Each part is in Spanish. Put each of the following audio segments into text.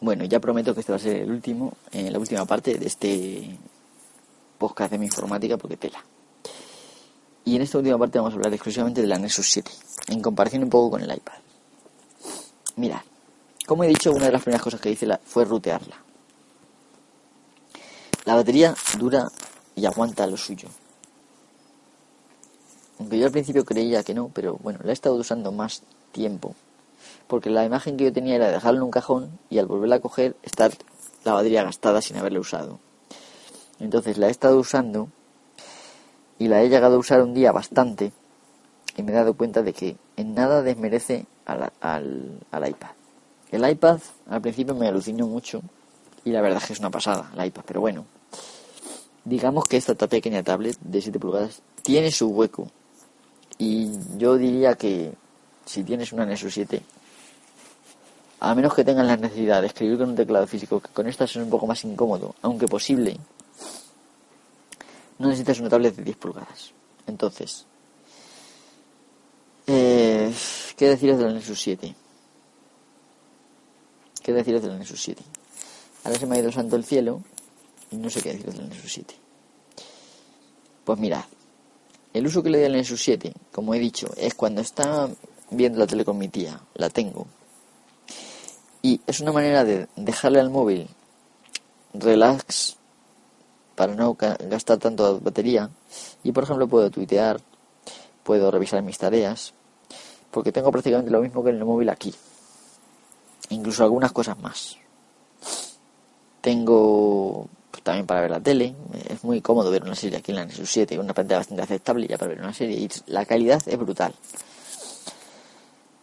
Bueno, ya prometo que este va a ser el último, eh, la última parte de este podcast de mi informática, porque tela. Y en esta última parte vamos a hablar exclusivamente de la Nexus 7, en comparación un poco con el iPad. Mirad, como he dicho, una de las primeras cosas que hice fue rutearla. La batería dura y aguanta lo suyo. Aunque yo al principio creía que no, pero bueno, la he estado usando más tiempo. Porque la imagen que yo tenía era dejarla en un cajón y al volverla a coger estar la batería gastada sin haberla usado. Entonces la he estado usando y la he llegado a usar un día bastante y me he dado cuenta de que en nada desmerece al, al, iPad. El iPad al principio me alucinó mucho y la verdad es que es una pasada el iPad, pero bueno, digamos que esta pequeña tablet de 7 pulgadas tiene su hueco y yo diría que si tienes una Nexus 7, a menos que tengas la necesidad de escribir con un teclado físico, que con esta es un poco más incómodo, aunque posible, no necesitas una tablet de 10 pulgadas. Entonces, eh, ¿qué deciros de la Nexus 7? ¿Qué deciros de la Nexus 7? Ahora se me ha ido santo el cielo y no sé qué deciros de la Nexus 7. Pues mirad, el uso que le doy al Nexus 7, como he dicho, es cuando está viendo la tele con mi tía, la tengo. Y es una manera de dejarle al móvil relax para no gastar tanto batería. Y por ejemplo puedo tuitear, puedo revisar mis tareas, porque tengo prácticamente lo mismo que en el móvil aquí. Incluso algunas cosas más. Tengo también para ver la tele. Es muy cómodo ver una serie aquí en la Nexus 7, una pantalla bastante aceptable ya para ver una serie y la calidad es brutal.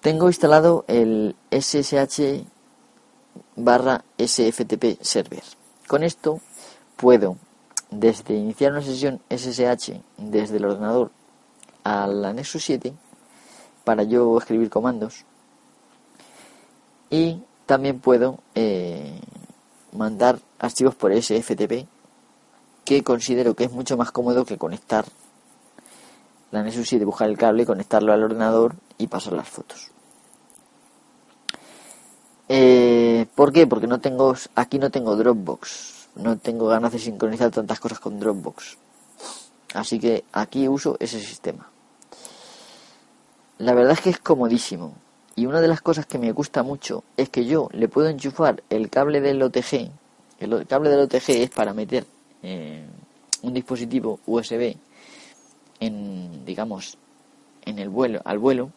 Tengo instalado el SSH barra SFTP server. Con esto puedo desde iniciar una sesión SSH desde el ordenador a la Nexus 7 para yo escribir comandos y también puedo eh, mandar archivos por SFTP que considero que es mucho más cómodo que conectar la Nexus 7, buscar el cable, conectarlo al ordenador y pasar las fotos. Eh, ¿Por qué? Porque no tengo, aquí no tengo Dropbox, no tengo ganas de sincronizar tantas cosas con Dropbox. Así que aquí uso ese sistema. La verdad es que es comodísimo. Y una de las cosas que me gusta mucho es que yo le puedo enchufar el cable del OTG. El cable del OTG es para meter eh, un dispositivo USB en, digamos, en el vuelo, al vuelo.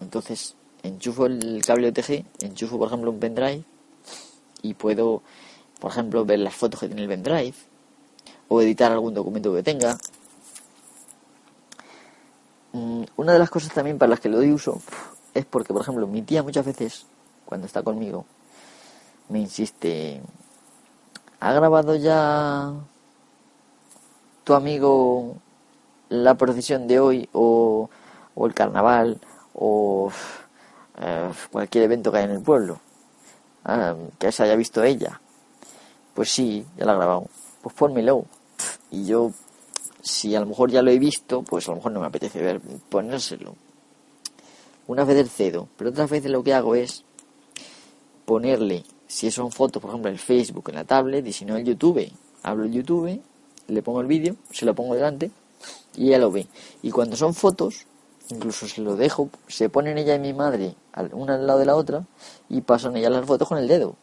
Entonces enchufo el cable OTG, enchufo por ejemplo un pendrive y puedo, por ejemplo, ver las fotos que tiene el pendrive o editar algún documento que tenga. Mm, una de las cosas también para las que lo doy uso es porque, por ejemplo, mi tía muchas veces, cuando está conmigo, me insiste, ¿ha grabado ya tu amigo la procesión de hoy o, o el carnaval o cualquier evento que haya en el pueblo? Que se haya visto ella. Pues sí, ya la ha grabado. Pues pónmelo. Y yo, si a lo mejor ya lo he visto, pues a lo mejor no me apetece ver, ponérselo una vez cedo, pero otras veces lo que hago es ponerle, si son fotos, por ejemplo, el Facebook, en la tablet, y si no el YouTube, hablo el YouTube, le pongo el vídeo, se lo pongo delante y ella lo ve. Y cuando son fotos, incluso se lo dejo, se ponen ella y mi madre una al lado de la otra y pasan ellas las fotos con el dedo.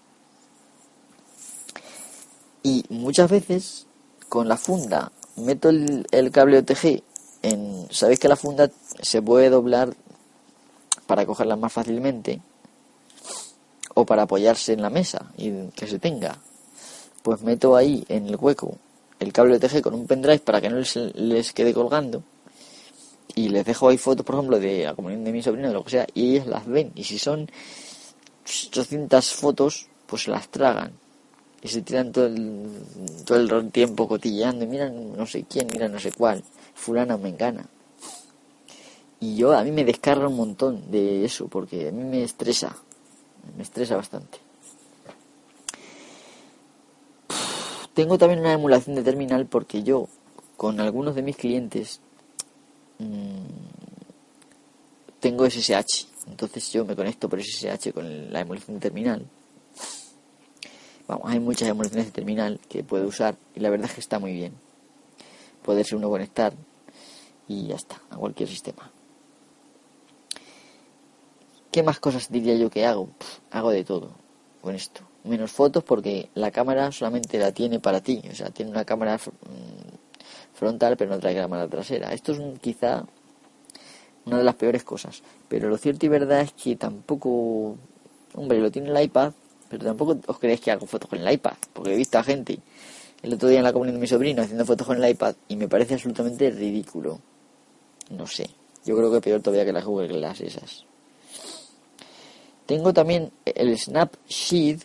Y muchas veces con la funda meto el, el cable OTG en... Sabéis que la funda se puede doblar para cogerla más fácilmente o para apoyarse en la mesa y que se tenga. Pues meto ahí en el hueco el cable de TG con un pendrive para que no les, quede colgando y les dejo ahí fotos, por ejemplo, de la comunión de mi sobrino, de lo que sea, y ellas las ven. Y si son 800 fotos, pues las tragan. Y se tiran todo el, todo el tiempo cotilleando. Y miran no sé quién, mira no sé cuál. Fulana me engana. Y yo, a mí me descarga un montón de eso, porque a mí me estresa, me estresa bastante. Tengo también una emulación de terminal porque yo, con algunos de mis clientes, mmm, tengo SSH. Entonces yo me conecto por SSH con la emulación terminal. Vamos, hay muchas emulaciones de terminal que puede usar y la verdad es que está muy bien. Poderse uno conectar y ya está, a cualquier sistema. ¿Qué más cosas diría yo que hago? hago de todo con esto. Menos fotos porque la cámara solamente la tiene para ti. O sea, tiene una cámara mm, frontal pero no trae cámara trasera. Esto es quizá una de las peores cosas. Pero lo cierto y verdad es que tampoco... Hombre, lo tiene el iPad, pero tampoco os creéis que hago fotos con el iPad. Porque he visto a gente el otro día en la comunidad de mi sobrino haciendo fotos con el iPad y me parece absolutamente ridículo. No sé. Yo creo que peor todavía que las Google Glass esas. Tengo también el Snapseed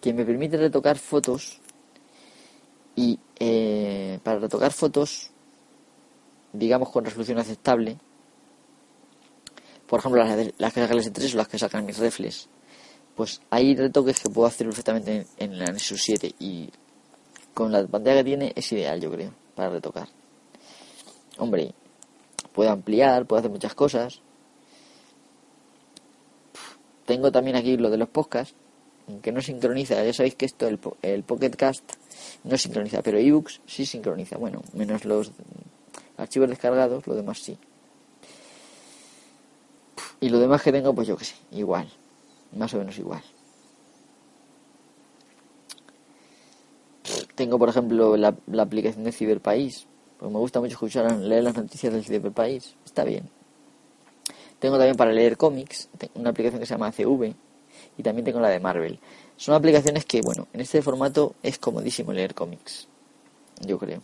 que me permite retocar fotos y eh, para retocar fotos digamos con resolución aceptable por ejemplo las, las que sacan el S3 o las que sacan mis reflex pues hay retoques que puedo hacer perfectamente en, en la Nexus 7 y con la pantalla que tiene es ideal yo creo para retocar. Hombre puedo ampliar puedo hacer muchas cosas. Tengo también aquí lo de los podcasts, que no sincroniza. Ya sabéis que esto, el, el Pocket Cast, no sincroniza, pero ebooks sí sincroniza. Bueno, menos los archivos descargados, lo demás sí. Y lo demás que tengo, pues yo que sé, igual. Más o menos igual. Tengo, por ejemplo, la, aplicación de Ciberpaís. Pues me gusta mucho escuchar, leer las noticias del Ciberpaís. Está bien. Tengo también para leer cómics, una aplicación que se llama CV y también tengo la de Marvel. Son aplicaciones que, bueno, en este formato es comodísimo leer cómics, yo creo.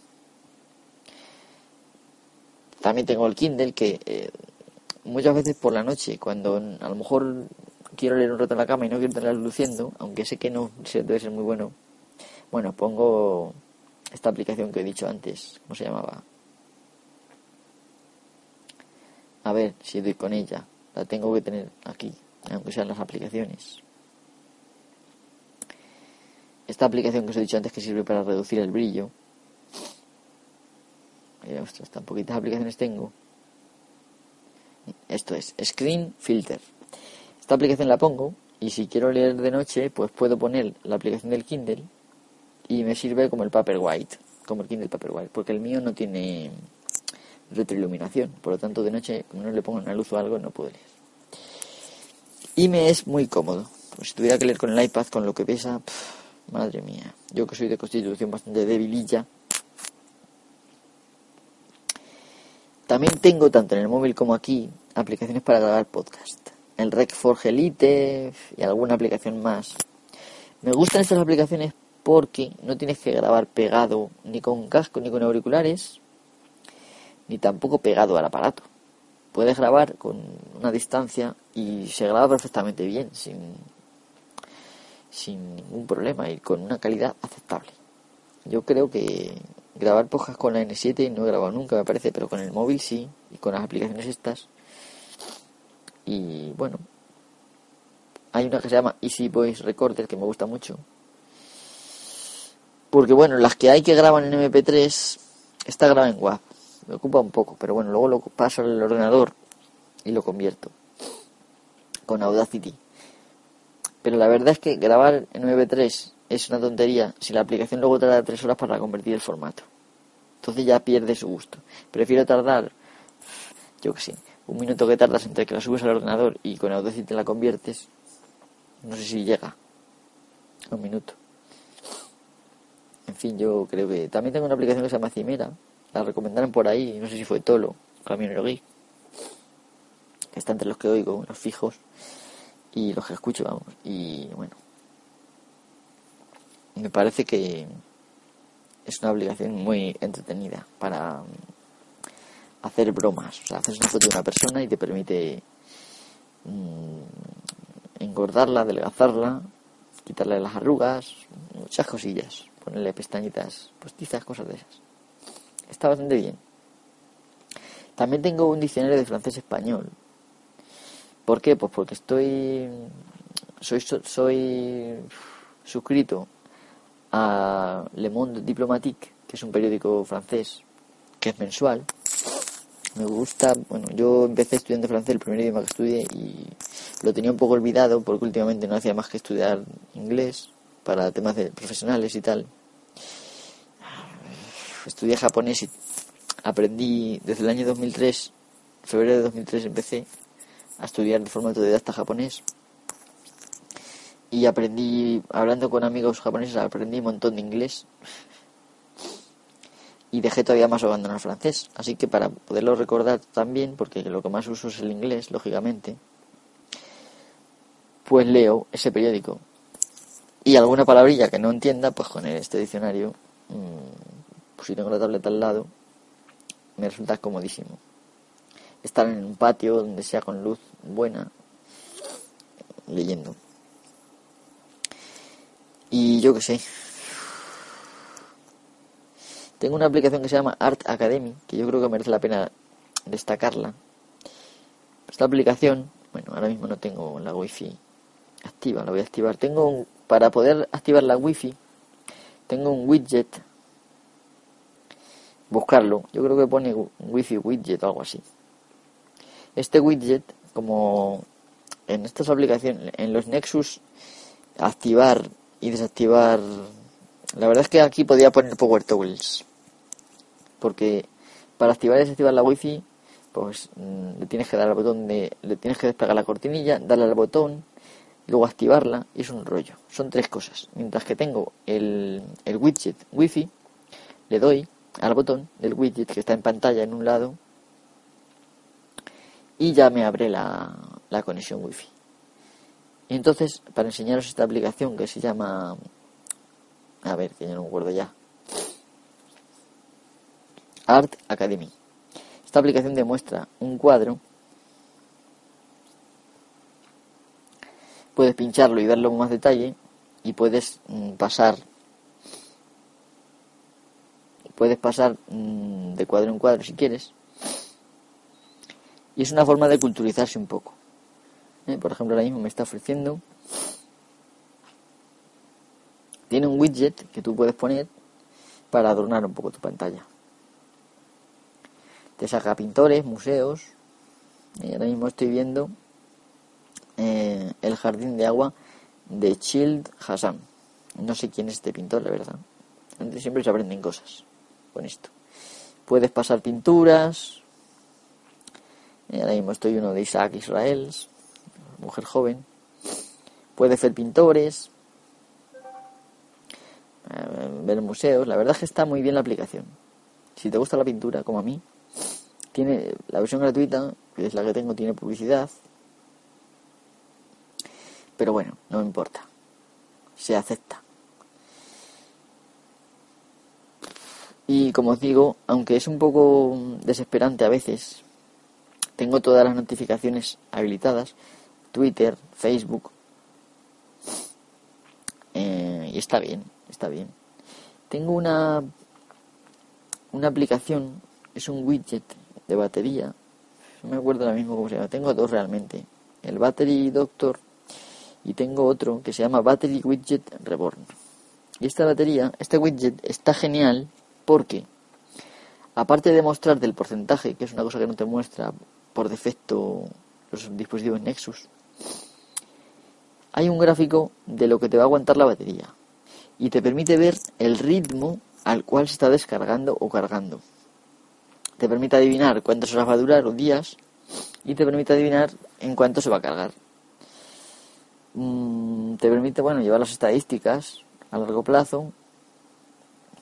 También tengo el Kindle que eh, muchas veces por la noche, cuando a lo mejor quiero leer un rato en la cama y no quiero tener luciendo, aunque sé que no debe ser muy bueno, bueno, pongo esta aplicación que he dicho antes, ¿cómo se llamaba? A ver si doy con ella. La tengo que tener aquí, aunque sean las aplicaciones. Esta aplicación que os he dicho antes que sirve para reducir el brillo. Ostras, tan poquitas aplicaciones tengo. Esto es Screen Filter. Esta aplicación la pongo y si quiero leer de noche, pues puedo poner la aplicación del Kindle y me sirve como el Paperwhite, como el Kindle Paperwhite, porque el mío no tiene retroiluminación. Por lo tanto, de noche, como no le pongo una luz o algo, no puedo leer. Y me es muy cómodo. Pues si tuviera que leer con el iPad, con lo que pesa, madre mía. Yo que soy de constitución bastante debililla. También tengo, tanto en el móvil como aquí, aplicaciones para grabar podcast. El Rec Forge Elite y alguna aplicación más. Me gustan estas aplicaciones porque no tienes que grabar pegado ni con casco ni con auriculares, ni tampoco pegado al aparato. Puedes grabar con una distancia y se graba perfectamente bien, sin, sin ningún problema y con una calidad aceptable. Yo creo que grabar podcast con la N7 no he grabado nunca, me parece, pero con el móvil sí, y con las aplicaciones estas. Y bueno, hay una que se llama Easy Voice Recorder que me gusta mucho. Porque bueno, las que hay que graban en MP3, esta graba en WAV me ocupa un poco, pero bueno, luego lo paso al ordenador y lo convierto con Audacity. Pero la verdad es que grabar en MP3 es una tontería si la aplicación luego tarda tres horas para convertir el formato. Entonces ya pierde su gusto. Prefiero tardar, yo que sé, un minuto que tardas entre que la subes al ordenador y con Audacity la conviertes. No sé si llega. Un minuto. En fin, yo creo que también tengo una aplicación que se llama Cimera, la recomendaron por ahí, no sé si fue Tolo, Camionero Geek, que está entre los que oigo, los fijos, y los que escucho, vamos, y bueno, me parece que es una obligación muy entretenida para hacer bromas, o sea, haces una foto de una persona y te permite mm, engordarla, adelgazarla, quitarle las arrugas, muchas cosillas, ponerle pestañitas postizas, cosas de esas está bastante bien. También tengo un diccionario de francés-español. ¿Por qué? Pues porque estoy soy soy suscrito a Le Monde Diplomatique, que es un periódico francés que es mensual. Me gusta, bueno, yo empecé estudiando francés, el primer idioma que estudié, y lo tenía un poco olvidado porque últimamente no hacía más que estudiar inglés para temas de profesionales y tal. Estudié japonés y aprendí desde el año 2003, febrero de 2003 empecé a estudiar de forma autodidacta japonés y aprendí, hablando con amigos japoneses, aprendí un montón de inglés y dejé todavía más abandonar el francés. Así que para poderlo recordar también, porque lo que más uso es el inglés, lógicamente, pues leo ese periódico. Y alguna palabrilla que no entienda, pues con este diccionario, mm, si tengo la tableta al lado, me resulta comodísimo. Estar en un patio donde sea con luz buena, leyendo. Y yo qué sé, tengo una aplicación que se llama Art Academy, que yo creo que merece la pena destacarla. Esta aplicación, bueno, ahora mismo no tengo la wifi activa, la voy a activar. Tengo para poder activar la wifi, tengo un widget. Buscarlo, yo creo que pone wifi widget o algo así. Este widget, como en estas aplicaciones, en los Nexus, activar y desactivar. La verdad es que aquí podía poner Power Tools porque para activar y desactivar la wifi pues mm, le tienes que dar al botón de le tienes que despegar la cortinilla darle al botón luego activarla y es un rollo son tres cosas mientras que tengo el, el widget wifi le doy al botón del widget que está en pantalla en un lado y ya me abre la, la conexión wifi y entonces para enseñaros esta aplicación que se llama a ver que ya no me acuerdo ya Art Academy. Esta aplicación demuestra un cuadro. Puedes pincharlo y verlo más detalle y puedes mm, pasar puedes pasar mm, de cuadro en cuadro si quieres. Y es una forma de culturizarse un poco. ¿Eh? Por ejemplo, ahora mismo me está ofreciendo. Tiene un widget que tú puedes poner para adornar un poco tu pantalla te saca pintores, museos. Y ahora mismo estoy viendo eh, el jardín de agua de Child Hassan. No sé quién es este pintor, la verdad. Siempre se aprenden cosas con esto. Puedes pasar pinturas. Y ahora mismo estoy uno de Isaac Israel, mujer joven. Puedes hacer pintores, eh, ver museos. La verdad es que está muy bien la aplicación. Si te gusta la pintura, como a mí, tiene la versión gratuita, que es la que tengo, tiene publicidad. Pero bueno, no me importa. Se acepta. Y como os digo, aunque es un poco desesperante a veces, tengo todas las notificaciones habilitadas, Twitter, Facebook, eh, y está bien, está bien. Tengo una, una aplicación, es un widget de batería. No me acuerdo ahora mismo cómo se llama. Tengo dos realmente. El Battery Doctor y tengo otro que se llama Battery Widget Reborn. Y esta batería, este widget está genial porque, aparte de mostrarte el porcentaje, que es una cosa que no te muestra por defecto los dispositivos Nexus, hay un gráfico de lo que te va a aguantar la batería y te permite ver el ritmo al cual se está descargando o cargando te permite adivinar cuántas horas va a durar o días y te permite adivinar en cuánto se va a cargar. Mm, te permite, bueno, llevar las estadísticas a largo plazo.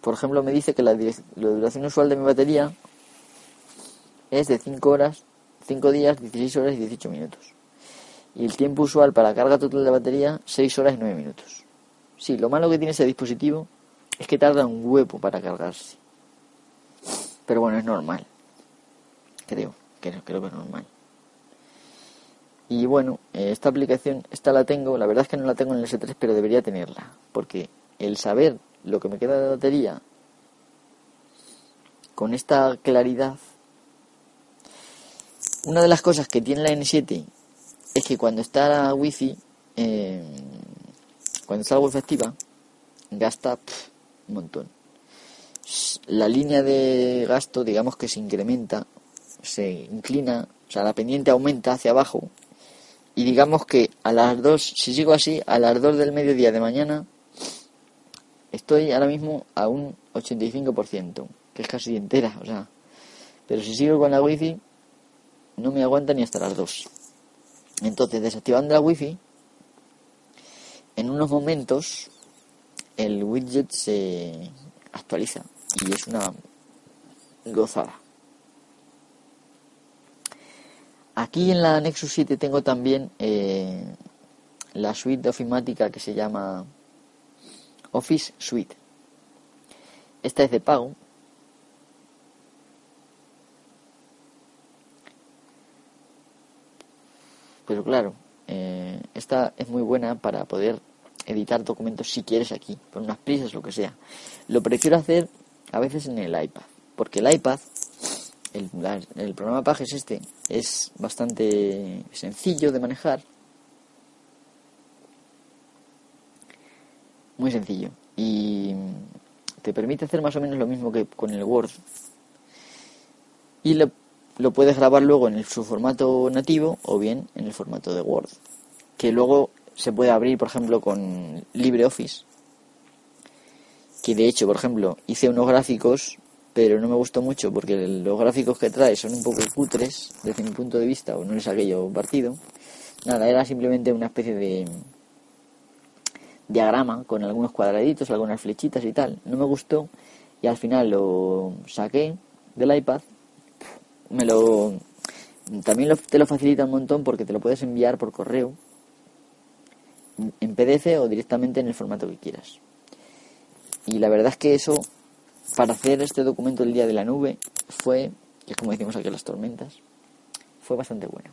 Por ejemplo, me dice que la, duración usual de mi batería es de 5 horas, 5 días, 16 horas y 18 minutos. Y el tiempo usual para carga total de batería, 6 horas y 9 minutos. Sí, lo malo que tiene ese dispositivo es que tarda un huevo para cargarse. Pero bueno, es normal. Creo, creo, creo que es normal. Y bueno, esta aplicación, esta la tengo, la verdad es que no la tengo en el S3, pero debería tenerla. Porque el saber lo que me queda de batería con esta claridad, una de las cosas que tiene la N7 es que cuando está la wifi, eh, cuando está la wifi activa, gasta un montón la línea de gasto, digamos que se incrementa, se inclina, o sea, la pendiente aumenta hacia abajo. Y digamos que a las dos, si sigo así, a las dos del mediodía de mañana, estoy ahora mismo a un 85%, que es casi entera, o sea, pero si sigo con la wifi no me aguanta ni hasta las 2. Entonces, desactivando la wifi, en unos momentos el widget se actualiza y es una gozada. Aquí en la Nexus 7 tengo también eh, la suite ofimática que se llama Office Suite. Esta es de pago. Pero claro, eh, esta es muy buena para poder editar documentos si quieres aquí, por unas prisas, lo que sea. Lo prefiero hacer a veces en el iPad, porque el iPad, el, el programa Pages este, es bastante sencillo de manejar. Muy sencillo. Y te permite hacer más o menos lo mismo que con el Word. Y lo, lo puedes grabar luego en su formato nativo o bien en el formato de Word. Que luego se puede abrir, por ejemplo, con LibreOffice. Que de hecho, por ejemplo, hice unos gráficos, pero no me gustó mucho porque los gráficos que trae son un poco cutres desde mi punto de vista, o no les saqué yo partido. Nada, era simplemente una especie de diagrama con algunos cuadraditos, algunas flechitas y tal. No me gustó y al final lo saqué del iPad. Me lo también te lo facilita un montón porque te lo puedes enviar por correo en PDF o directamente en el formato que quieras. Y la verdad es que eso, para hacer este documento el día de la nube, fue, que es como decimos aquí las tormentas, fue bastante bueno.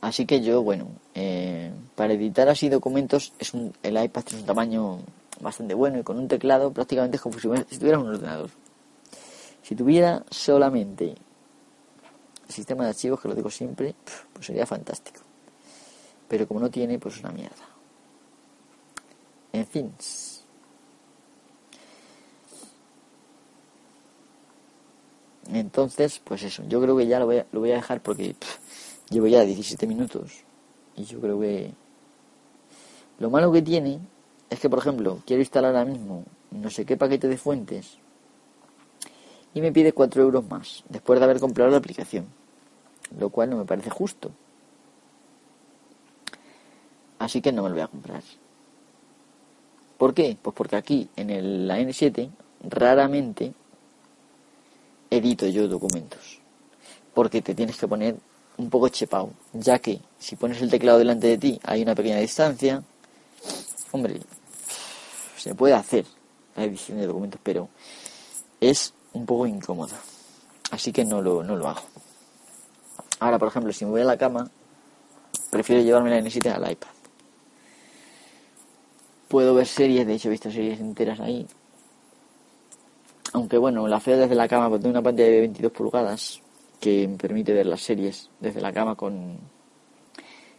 Así que yo, bueno, eh, para editar así documentos, es un, el iPad tiene un tamaño bastante bueno y con un teclado prácticamente es como si, tuviera un ordenador. Si tuviera solamente el sistema de archivos, que lo digo siempre, pues sería fantástico pero como no tiene, pues es una mierda. En fin. Entonces, pues eso, yo creo que ya lo voy a, lo voy a dejar porque llevo ya 17 minutos y yo creo que lo malo que tiene es que, por ejemplo, quiero instalar ahora mismo no sé qué paquete de fuentes y me pide 4 euros más después de haber comprado la aplicación, lo cual no me parece justo. Así que no me lo voy a comprar. ¿Por qué? Pues porque aquí en el, la N7 raramente edito yo documentos. Porque te tienes que poner un poco chepao. Ya que si pones el teclado delante de ti hay una pequeña distancia. Hombre, se puede hacer la edición de documentos, pero es un poco incómodo. Así que no lo, no lo hago. Ahora, por ejemplo, si me voy a la cama, prefiero llevarme la N7 al iPad puedo ver series, de hecho he visto series enteras ahí. Aunque bueno, la feo desde la cama, porque tengo una pantalla de 22 pulgadas que me permite ver las series desde la cama con,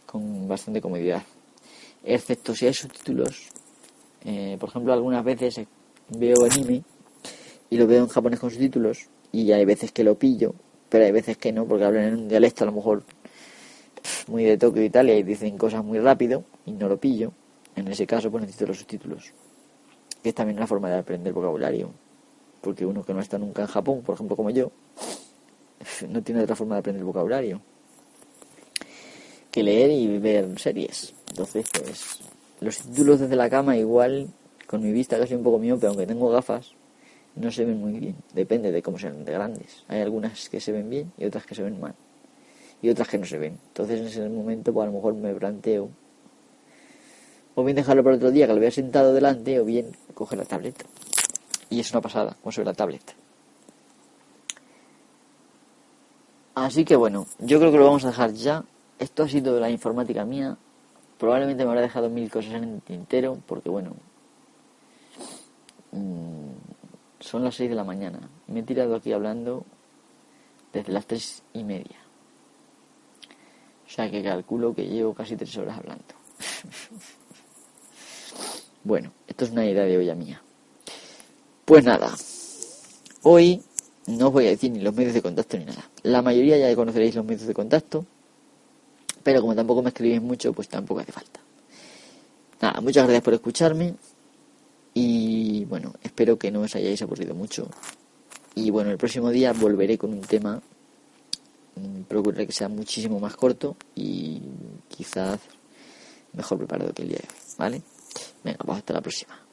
con bastante comodidad. Excepto si hay subtítulos. Eh, por ejemplo, algunas veces veo anime y lo veo en japonés con subtítulos y hay veces que lo pillo, pero hay veces que no, porque hablan en un dialecto a lo mejor muy de Tokio y tal y dicen cosas muy rápido y no lo pillo. En ese caso, pues necesito los subtítulos. Que es también una forma de aprender vocabulario. Porque uno que no está nunca en Japón, por ejemplo, como yo, no tiene otra forma de aprender vocabulario que leer y ver series. Entonces, pues, los subtítulos desde la cama, igual, con mi vista casi un poco miope, aunque tengo gafas, no se ven muy bien. Depende de cómo sean de grandes. Hay algunas que se ven bien y otras que se ven mal. Y otras que no se ven. Entonces, en ese momento, pues a lo mejor me planteo o bien dejarlo para otro día que lo vea sentado delante, o bien coger la tableta. Y es una pasada, como sobre la tableta. Así que bueno, yo creo que lo vamos a dejar ya. Esto ha sido la informática mía. Probablemente me habrá dejado mil cosas en el tintero, porque bueno, mm, son las seis de la mañana. Me he tirado aquí hablando desde las tres y media. O sea que calculo que llevo casi tres horas hablando. Bueno, esto es una idea de olla mía. Pues nada, hoy no os voy a decir ni los medios de contacto ni nada. La mayoría ya conoceréis los medios de contacto, pero como tampoco me escribís mucho, pues tampoco hace falta. Nada, muchas gracias por escucharme. Y bueno, espero que no os hayáis aburrido mucho. Y bueno, el próximo día volveré con un tema. Mm, procuraré que sea muchísimo más corto y quizás mejor preparado que el día de hoy. ¿Vale? Venga, pues hasta la próxima.